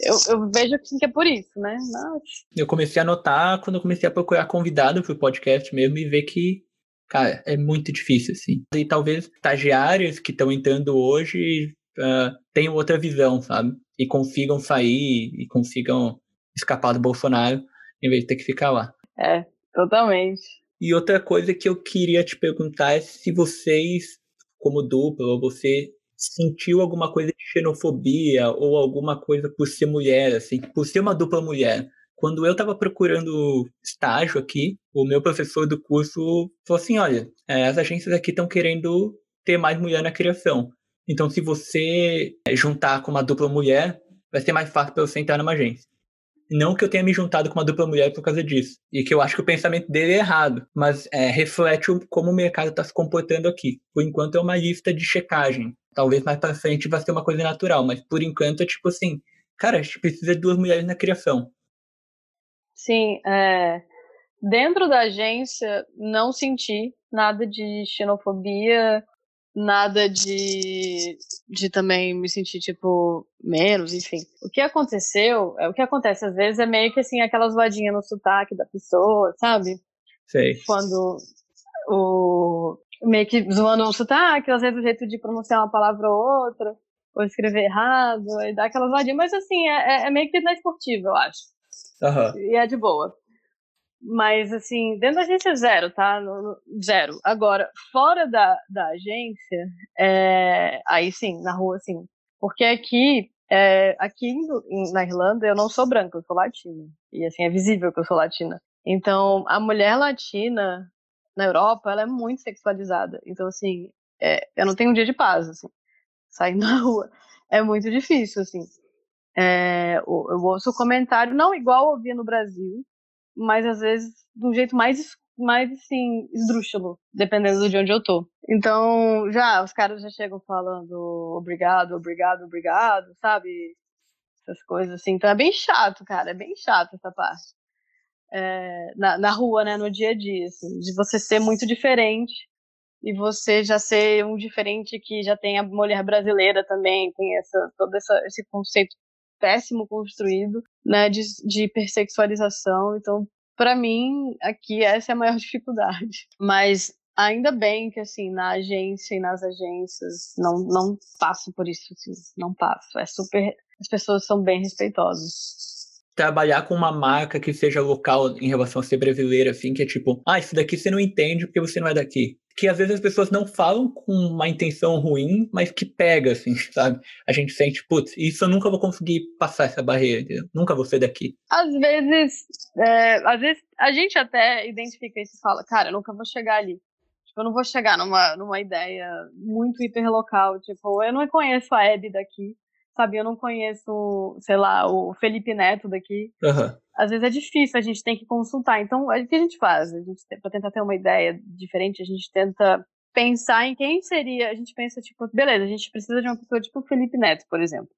Eu, eu vejo que é por isso, né? Mas... Eu comecei a notar quando eu comecei a procurar convidado pro podcast mesmo e ver que Cara, é muito difícil, assim. E talvez estagiários que estão entrando hoje uh, tenham outra visão, sabe? E consigam sair e consigam escapar do Bolsonaro em vez de ter que ficar lá. É, totalmente. E outra coisa que eu queria te perguntar é se vocês, como dupla, você sentiu alguma coisa de xenofobia ou alguma coisa por ser mulher, assim, por ser uma dupla mulher. Quando eu estava procurando estágio aqui, o meu professor do curso falou assim: olha, é, as agências aqui estão querendo ter mais mulher na criação. Então, se você juntar com uma dupla mulher, vai ser mais fácil para você entrar numa agência. Não que eu tenha me juntado com uma dupla mulher por causa disso. E que eu acho que o pensamento dele é errado. Mas é, reflete como o mercado está se comportando aqui. Por enquanto é uma lista de checagem. Talvez mais para frente vai ser uma coisa natural. Mas por enquanto é tipo assim: cara, a gente precisa de duas mulheres na criação. Sim, é, dentro da agência não senti nada de xenofobia, nada de, de também me sentir, tipo, menos, enfim. O que aconteceu, é, o que acontece às vezes é meio que assim, aquela zoadinha no sotaque da pessoa, sabe? Sei. Quando o. meio que zoando o sotaque, às vezes o jeito de pronunciar uma palavra ou outra, ou escrever errado, e dá aquela zoadinha, mas assim, é, é, é meio que na esportiva, eu acho. Uhum. E é de boa. Mas, assim, dentro da agência, zero, tá? Zero. Agora, fora da, da agência, é, aí sim, na rua, sim. Porque aqui, é, aqui na Irlanda, eu não sou branca, eu sou latina. E, assim, é visível que eu sou latina. Então, a mulher latina na Europa, ela é muito sexualizada. Então, assim, é, eu não tenho um dia de paz, assim. Sair na rua é muito difícil, assim. É, eu ouço comentário, não igual eu ouvia no Brasil, mas às vezes de um jeito mais, mais assim, esdrúxulo, dependendo de onde eu tô. Então, já, os caras já chegam falando obrigado, obrigado, obrigado, sabe? Essas coisas assim. Então é bem chato, cara, é bem chato essa parte. É, na, na rua, né, no dia a dia, assim, de você ser muito diferente e você já ser um diferente que já tem a mulher brasileira também, tem essa todo essa, esse conceito péssimo construído, né, de, de hipersexualização. Então, para mim, aqui essa é a maior dificuldade. Mas ainda bem que assim na agência e nas agências não não passo por isso, assim, não passo. É super, as pessoas são bem respeitosas trabalhar com uma marca que seja local em relação a ser brasileira, assim, que é tipo, ah, isso daqui você não entende porque você não é daqui. Que às vezes as pessoas não falam com uma intenção ruim, mas que pega, assim, sabe? A gente sente, putz, isso eu nunca vou conseguir passar essa barreira, nunca vou ser daqui. Às vezes, é, às vezes a gente até identifica isso e fala, cara, eu nunca vou chegar ali. Tipo, eu não vou chegar numa, numa ideia muito hiperlocal, tipo, eu não conheço a Hebe daqui, sabe? Eu não conheço, sei lá, o Felipe Neto daqui. Uhum. Às vezes é difícil, a gente tem que consultar. Então, o que a gente faz? A gente, para tentar ter uma ideia diferente, a gente tenta pensar em quem seria. A gente pensa, tipo, beleza, a gente precisa de uma pessoa tipo o Felipe Neto, por exemplo.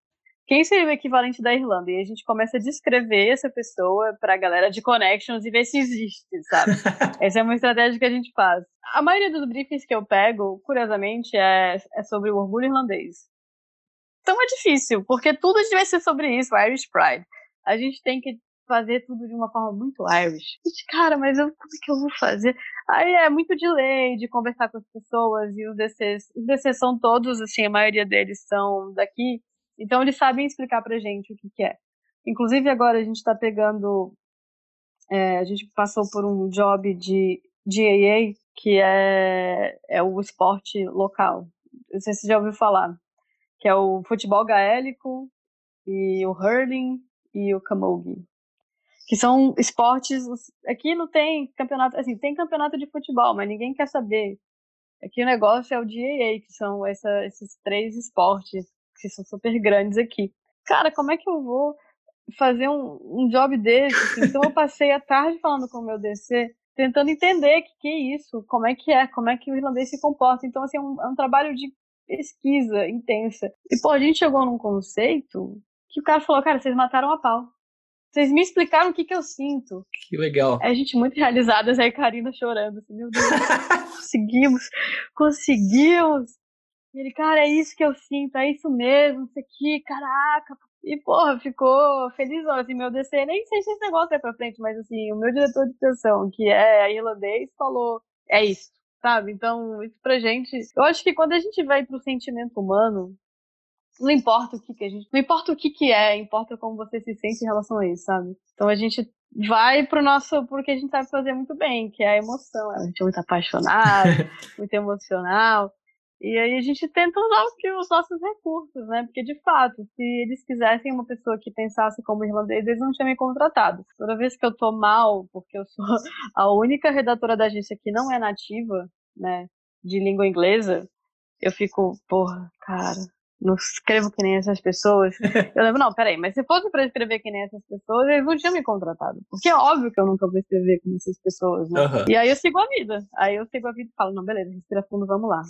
Quem seria o equivalente da Irlanda? E a gente começa a descrever essa pessoa para a galera de connections e ver se existe, sabe? essa é uma estratégia que a gente faz. A maioria dos briefings que eu pego, curiosamente, é, é sobre o orgulho irlandês. Então é difícil, porque tudo vai ser sobre isso, Irish Pride. A gente tem que fazer tudo de uma forma muito Irish. Gente, cara, mas eu, como é que eu vou fazer? Aí é muito de lei, de conversar com as pessoas, e os DCs, os DCs são todos, assim, a maioria deles são daqui, então eles sabem explicar pra gente o que, que é. Inclusive agora a gente tá pegando, é, a gente passou por um job de GAA, que é, é o esporte local. Não sei se você já ouviu falar que é o futebol gaélico e o hurling e o camogie, que são esportes. Aqui não tem campeonato, assim, tem campeonato de futebol, mas ninguém quer saber. Aqui o negócio é o GAA, que são essa, esses três esportes que são super grandes aqui. Cara, como é que eu vou fazer um, um job desse? Assim? Então eu passei a tarde falando com o meu DC, tentando entender que, que é isso, como é que é, como é que o irlandês se comporta. Então, assim, é um, é um trabalho de pesquisa intensa. E, pô, a gente chegou num conceito que o cara falou, cara, vocês mataram a pau. Vocês me explicaram o que que eu sinto. Que legal. É a gente muito realizada, aí Karina chorando, assim, meu Deus, conseguimos, conseguimos. E ele, cara, é isso que eu sinto, é isso mesmo, isso aqui, caraca. E, porra, ficou feliz, assim, meu DC, nem sei se esse negócio é pra frente, mas, assim, o meu diretor de extensão, que é irlandês, falou, é isso sabe? Então, isso pra gente. Eu acho que quando a gente vai pro sentimento humano, não importa o que, que a gente. Não importa o que, que é, importa como você se sente em relação a isso, sabe? Então a gente vai pro nosso. porque a gente sabe fazer muito bem, que é a emoção. A gente é muito apaixonado, muito emocional. E aí a gente tenta usar os nossos recursos, né? Porque, de fato, se eles quisessem uma pessoa que pensasse como irlandês, eles não tinham me contratado. Toda vez que eu tô mal, porque eu sou a única redatora da agência que não é nativa, né, de língua inglesa, eu fico, porra, cara, não escrevo que nem essas pessoas. Eu lembro, não, peraí, mas se fosse para escrever que nem essas pessoas, eles não tinham me contratado. Porque é óbvio que eu nunca vou escrever como essas pessoas, né? Uhum. E aí eu sigo a vida. Aí eu sigo a vida e falo, não, beleza, respira fundo, vamos lá.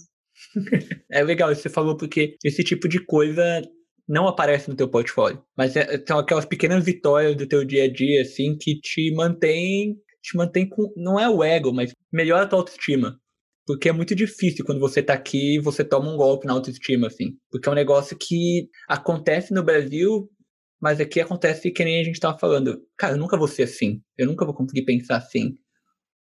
é legal, você falou porque esse tipo de coisa não aparece no teu portfólio, mas é, são aquelas pequenas vitórias do teu dia a dia, assim, que te mantém, te mantém com, não é o ego, mas melhora a tua autoestima. Porque é muito difícil quando você tá aqui e você toma um golpe na autoestima, assim. Porque é um negócio que acontece no Brasil, mas aqui acontece que nem a gente tava falando. Cara, eu nunca vou ser assim. Eu nunca vou conseguir pensar assim.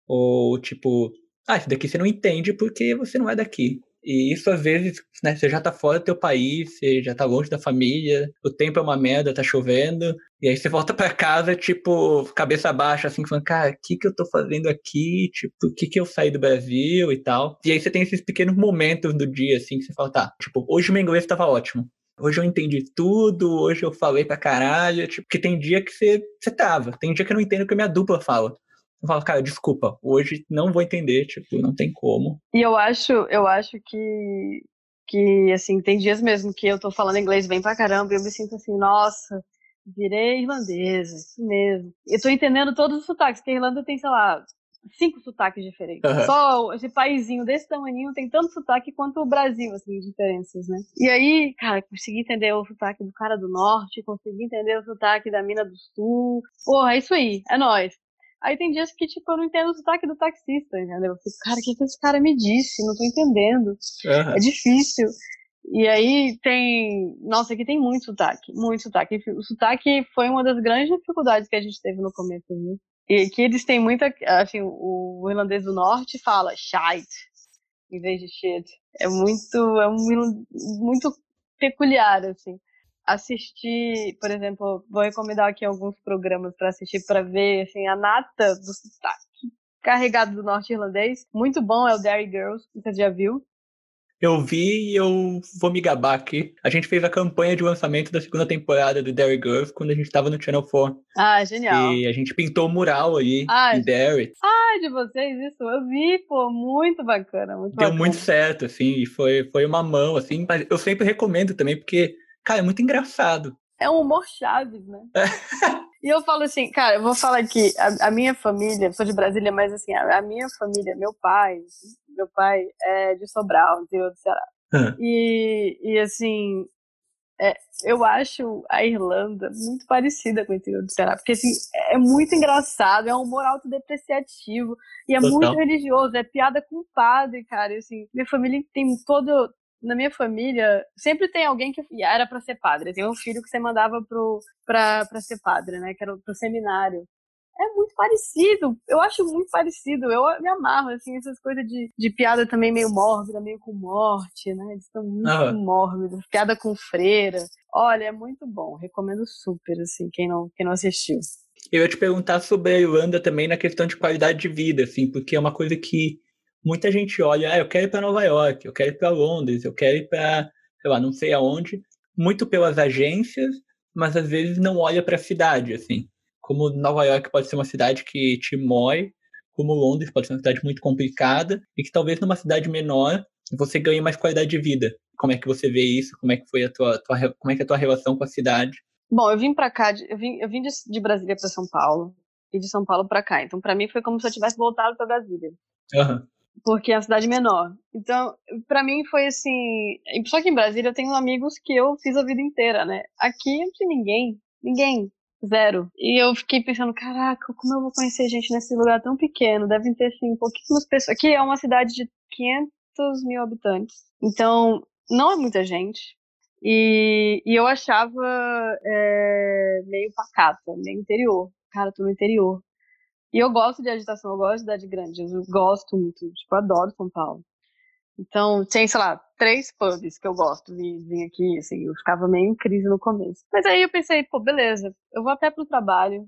Ou, tipo, ah, isso daqui você não entende porque você não é daqui. E isso às vezes, né, você já tá fora do teu país, você já tá longe da família, o tempo é uma merda, tá chovendo, e aí você volta para casa, tipo, cabeça baixa, assim, falando, cara, o que que eu tô fazendo aqui? Tipo, o que que eu saí do Brasil e tal. E aí você tem esses pequenos momentos do dia, assim, que você fala, tá, tipo, hoje o meu inglês tava ótimo. Hoje eu entendi tudo, hoje eu falei pra caralho, tipo, porque tem dia que você, você trava, tem dia que eu não entendo o que a minha dupla fala. Eu falo, cara, desculpa, hoje não vou entender, tipo, não tem como. E eu acho, eu acho que, que assim, tem dias mesmo que eu tô falando inglês bem pra caramba e eu me sinto assim, nossa, virei irlandesa, isso mesmo. Eu tô entendendo todos os sotaques, porque a Irlanda tem, sei lá, cinco sotaques diferentes. Uhum. Só esse paísinho desse tamanho tem tanto sotaque quanto o Brasil, assim, diferenças, né? E aí, cara, consegui entender o sotaque do cara do norte, consegui entender o sotaque da mina do sul. Porra, é isso aí, é nóis. Aí tem dias que, tipo, eu não entendo o sotaque do taxista, entendeu? Eu fico, cara, o que, que esse cara me disse? Não tô entendendo. Uhum. É difícil. E aí tem. Nossa, aqui tem muito sotaque, muito sotaque. O sotaque foi uma das grandes dificuldades que a gente teve no começo? E aqui eles têm muita. Assim, o irlandês do norte fala shite em vez de shit. É muito. É um, muito peculiar, assim assistir, por exemplo, vou recomendar aqui alguns programas para assistir para ver assim a nata do sotaque carregado do norte irlandês. Muito bom é o Dairy Girls, você já viu? Eu vi e eu vou me gabar aqui. A gente fez a campanha de lançamento da segunda temporada do Derry Girls quando a gente tava no Channel 4. Ah, genial. E a gente pintou o mural aí ah, em Derry. Ah, de vocês, isso. Eu vi, pô, muito bacana, muito Deu bacana. muito certo, assim, e foi, foi uma mão, assim, mas eu sempre recomendo também, porque Cara, é muito engraçado. É um humor chaves, né? e eu falo assim, cara, eu vou falar aqui, a, a minha família, sou de Brasília, mas assim, a, a, minha família, meu pai, meu pai é de Sobral, interior do Ceará. Uhum. E, e assim, é, eu acho a Irlanda muito parecida com o interior do Ceará, porque assim, é muito engraçado, é um humor autodepreciativo e é Total. muito religioso, é piada com padre, cara. E, assim, minha família tem todo, na minha família, sempre tem alguém que era para ser padre. Tem um filho que você mandava pro, pra, pra ser padre, né? Que era pro seminário. É muito parecido. Eu acho muito parecido. Eu me amarro, assim, essas coisas de, de piada também meio mórbida, meio com morte, né? Eles estão muito uhum. mórbidos. Piada com freira. Olha, é muito bom. Recomendo super, assim, quem não, quem não assistiu. Eu ia te perguntar sobre a Irlanda também na questão de qualidade de vida, assim, porque é uma coisa que muita gente olha, ah, eu quero ir para Nova York, eu quero ir para Londres, eu quero ir para, sei lá, não sei aonde, muito pelas agências, mas às vezes não olha para a cidade, assim. Como Nova York pode ser uma cidade que te moe, como Londres pode ser uma cidade muito complicada e que talvez numa cidade menor você ganhe mais qualidade de vida. Como é que você vê isso? Como é que foi a tua, tua como é que é a tua relação com a cidade? Bom, eu vim para cá, eu vim, eu vim de, de Brasília para São Paulo e de São Paulo para cá. Então, para mim foi como se eu tivesse voltado para Brasília. Uhum porque é uma cidade menor. Então, para mim foi assim. Só que em Brasília eu tenho amigos que eu fiz a vida inteira, né? Aqui não tem ninguém. Ninguém. Zero. E eu fiquei pensando, caraca, como eu vou conhecer gente nesse lugar tão pequeno? Devem ter, assim, pouquíssimas pessoas. Aqui é uma cidade de 500 mil habitantes. Então, não é muita gente. E, e eu achava é, meio pacata, meio interior. Cara, tô no interior. E eu gosto de agitação, eu gosto de cidade grande, eu gosto muito, tipo, adoro São Paulo. Então, tem, sei lá, três pubs que eu gosto de vir aqui, assim, eu ficava meio em crise no começo. Mas aí eu pensei, pô, beleza, eu vou a pé pro trabalho,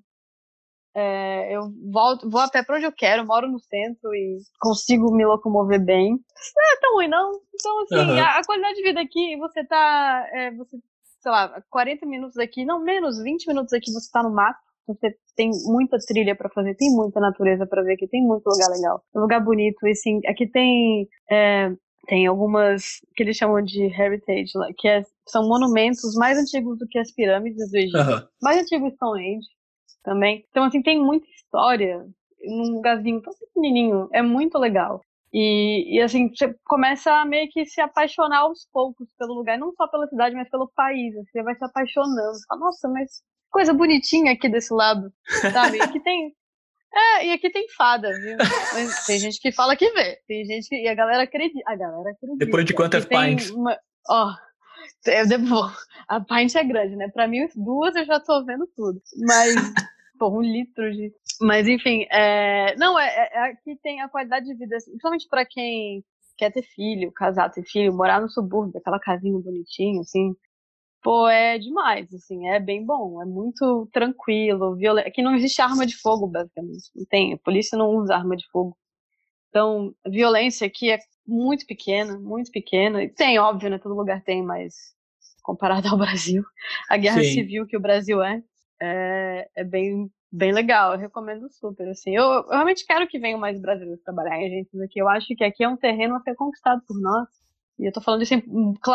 é, eu volto, vou a pé pra onde eu quero, moro no centro e consigo me locomover bem. Não é tão ruim, não. Então, assim, uhum. a, a, qualidade de vida aqui, você tá, é, você, sei lá, 40 minutos aqui, não menos, 20 minutos aqui, você tá no mato você tem muita trilha para fazer, tem muita natureza para ver aqui, tem muito lugar legal. Um lugar bonito, e sim, aqui tem. É, tem algumas que eles chamam de heritage, que é, são monumentos mais antigos do que as pirâmides do Egito. Uhum. Mais antigos Stonehenge também. Então, assim, tem muita história num lugarzinho tão pequenininho. É muito legal. E, e, assim, você começa a meio que se apaixonar aos poucos pelo lugar, não só pela cidade, mas pelo país. Assim, você vai se apaixonando. Você fala, nossa, mas coisa bonitinha aqui desse lado, sabe? Aqui tem. É, e aqui tem fada, viu? Mas tem gente que fala que vê. Tem gente que. E a galera acredita. A galera acredita. Depois de quantas pints? Uma... Ó. Eu devo... A pint é grande, né? Pra mim, duas eu já tô vendo tudo. Mas. Pô, um litro de. Mas, enfim, é... não, é, é, aqui tem a qualidade de vida, assim, principalmente para quem quer ter filho, casar, ter filho, morar no subúrbio, aquela casinha bonitinha, assim, pô, é demais, assim, é bem bom, é muito tranquilo, violento. Aqui não existe arma de fogo, basicamente, não tem, a polícia não usa arma de fogo. Então, a violência aqui é muito pequena, muito pequena. E tem, óbvio, né, todo lugar tem, mas comparado ao Brasil, a guerra Sim. civil que o Brasil é, é, é, bem, bem legal, eu recomendo super, assim. Eu, eu realmente quero que venham mais brasileiros trabalhar em agências aqui, eu acho que aqui é um terreno a ser conquistado por nós. E eu tô falando isso em,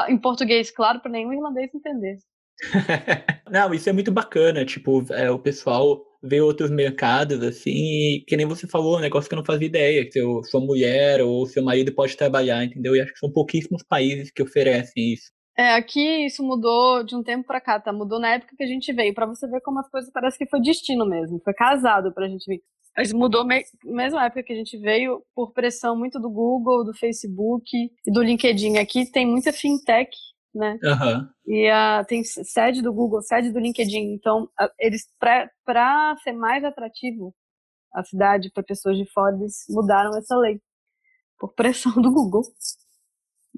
em português, claro, para nenhum irlandês entender. Não, isso é muito bacana, tipo, é, o pessoal vê outros mercados, assim, e que nem você falou, um negócio que eu não fazia ideia, que seu, sua mulher ou seu marido pode trabalhar, entendeu? E acho que são pouquíssimos países que oferecem isso. É, aqui isso mudou de um tempo para cá, tá? Mudou na época que a gente veio, para você ver como as coisas parece que foi destino mesmo, foi casado pra gente vir. Mas mudou me mesma época que a gente veio por pressão muito do Google, do Facebook e do LinkedIn. Aqui tem muita fintech, né? Uhum. E uh, tem sede do Google, sede do LinkedIn. Então, eles, para ser mais atrativo a cidade para pessoas de fora, eles mudaram essa lei. Por pressão do Google.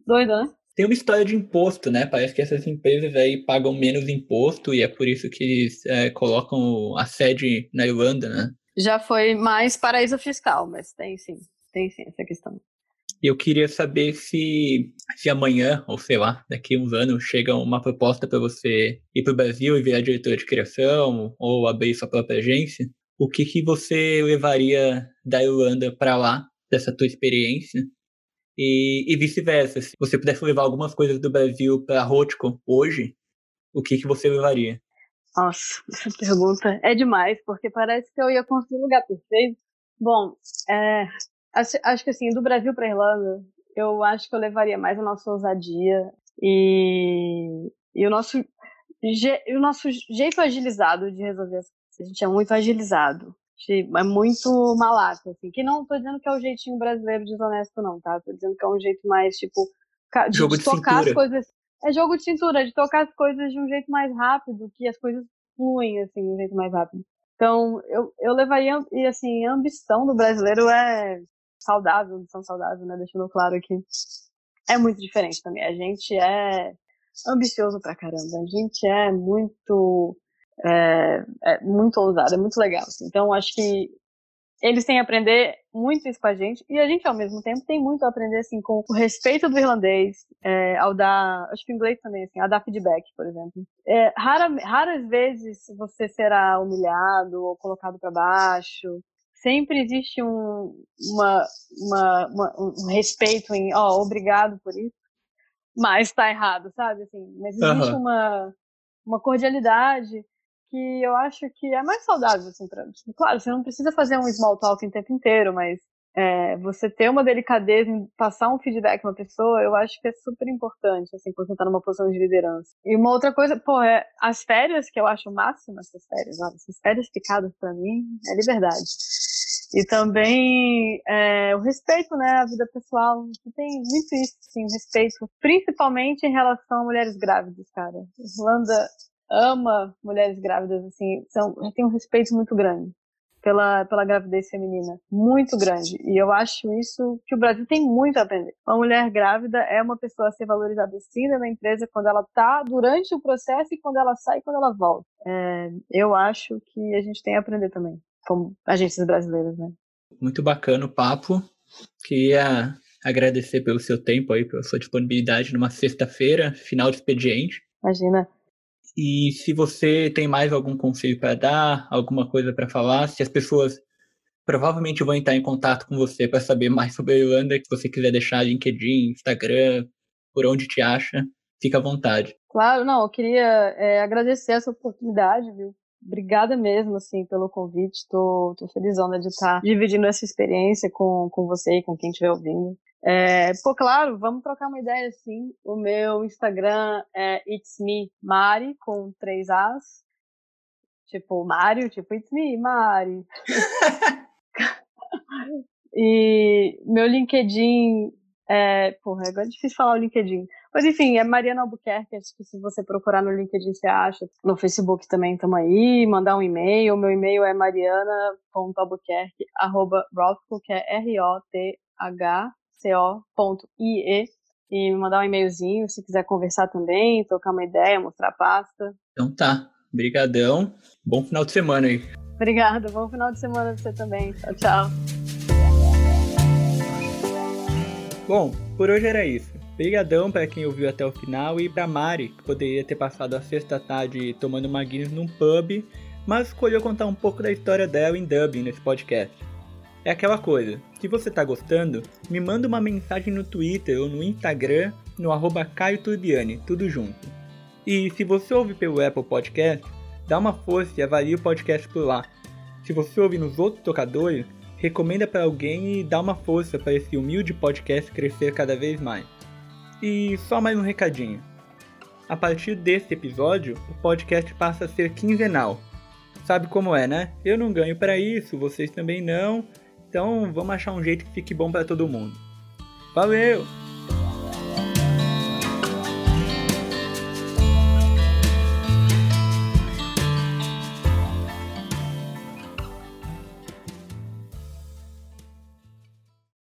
Doido, né? Tem uma história de imposto, né? Parece que essas empresas aí pagam menos imposto e é por isso que eles é, colocam a sede na Irlanda, né? Já foi mais paraíso fiscal, mas tem sim, tem sim essa questão. Eu queria saber se, se amanhã, ou sei lá, daqui a uns anos, chega uma proposta para você ir para o Brasil e virar diretor de criação ou abrir sua própria agência. O que, que você levaria da Irlanda para lá, dessa tua experiência? E, e vice-versa. Se você pudesse levar algumas coisas do Brasil para Rotco hoje, o que, que você levaria? Nossa, essa pergunta é demais, porque parece que eu ia construir um lugar perfeito. Bom, é, acho, acho que assim, do Brasil para Irlanda, eu acho que eu levaria mais a nossa ousadia e, e o nosso je, o nosso jeito agilizado de resolver as coisas. A gente é muito agilizado. É muito malaco, assim. Que não tô dizendo que é o jeitinho brasileiro desonesto, não, tá? Tô dizendo que é um jeito mais, tipo, de, jogo de tocar cintura. as coisas. É jogo de cintura, de tocar as coisas de um jeito mais rápido, que as coisas fluem, assim, de um jeito mais rápido. Então, eu, eu levaria, e assim, a ambição do brasileiro é saudável, ambição saudável, né? Deixando claro aqui. É muito diferente também. A gente é ambicioso pra caramba. A gente é muito é, é muito ousado, é muito legal. Assim. Então, acho que eles têm a aprender muito isso com a gente. E a gente ao mesmo tempo tem muito a aprender assim com o respeito do irlandês é, ao dar acho que inglês também assim a dar feedback por exemplo. É, rara, raras vezes você será humilhado ou colocado para baixo. Sempre existe um uma, uma, uma, um respeito em ó oh, obrigado por isso. Mas está errado sabe assim mas existe uhum. uma uma cordialidade que eu acho que é mais saudável, assim, pra, claro, você não precisa fazer um small talk o tempo inteiro, mas é, você ter uma delicadeza em passar um feedback uma pessoa, eu acho que é super importante, assim, quando você tá numa posição de liderança. E uma outra coisa, pô, é as férias, que eu acho o máximo essas férias, olha, essas férias picadas pra mim é liberdade. E também é, o respeito, né, à vida pessoal. Tem muito isso, sim, respeito, principalmente em relação a mulheres grávidas, cara. Irlanda ama mulheres grávidas, assim, são, tem um respeito muito grande pela, pela gravidez feminina, muito grande. E eu acho isso que o Brasil tem muito a aprender. Uma mulher grávida é uma pessoa a ser valorizada sim na empresa quando ela está durante o processo e quando ela sai e quando ela volta. É, eu acho que a gente tem a aprender também, como agências brasileiras, né? Muito bacana o papo. Queria agradecer pelo seu tempo aí, pela sua disponibilidade numa sexta-feira, final de expediente. Imagina. E se você tem mais algum conselho para dar, alguma coisa para falar, se as pessoas provavelmente vão entrar em contato com você para saber mais sobre a Irlanda, se você quiser deixar LinkedIn, Instagram, por onde te acha, fica à vontade. Claro, não, eu queria é, agradecer essa oportunidade, viu? Obrigada mesmo, assim, pelo convite. Tô, tô felizona de estar dividindo essa experiência com, com você e com quem estiver ouvindo. É, pô, claro, vamos trocar uma ideia assim. O meu Instagram é It's Me Mari, com três As. Tipo, Mário, tipo, It's Me, Mari. e meu LinkedIn é. Porra, agora é difícil falar o LinkedIn. Mas enfim, é Mariana Albuquerque. Acho que se você procurar no LinkedIn, você acha. No Facebook também estamos aí. Mandar um e-mail. Meu e-mail é mariana.albuquerque.rothko, que é R-O-T-H co.ie e me mandar um e-mailzinho se quiser conversar também, trocar uma ideia, mostrar a pasta. Então tá. Obrigadão. Bom final de semana aí. Obrigada. Bom final de semana pra você também. Tchau, tchau. Bom, por hoje era isso. Obrigadão para quem ouviu até o final e para Mari, que poderia ter passado a sexta tarde tomando uma Guinness num pub, mas escolheu contar um pouco da história dela em Dublin nesse podcast. É aquela coisa, se você tá gostando, me manda uma mensagem no Twitter ou no Instagram, no arroba Caio Turbiani, tudo junto. E se você ouve pelo Apple Podcast, dá uma força e avalie o podcast por lá. Se você ouve nos outros tocadores, recomenda para alguém e dá uma força para esse humilde podcast crescer cada vez mais. E só mais um recadinho. A partir desse episódio, o podcast passa a ser quinzenal. sabe como é, né? Eu não ganho para isso, vocês também não. Então vamos achar um jeito que fique bom para todo mundo. Valeu!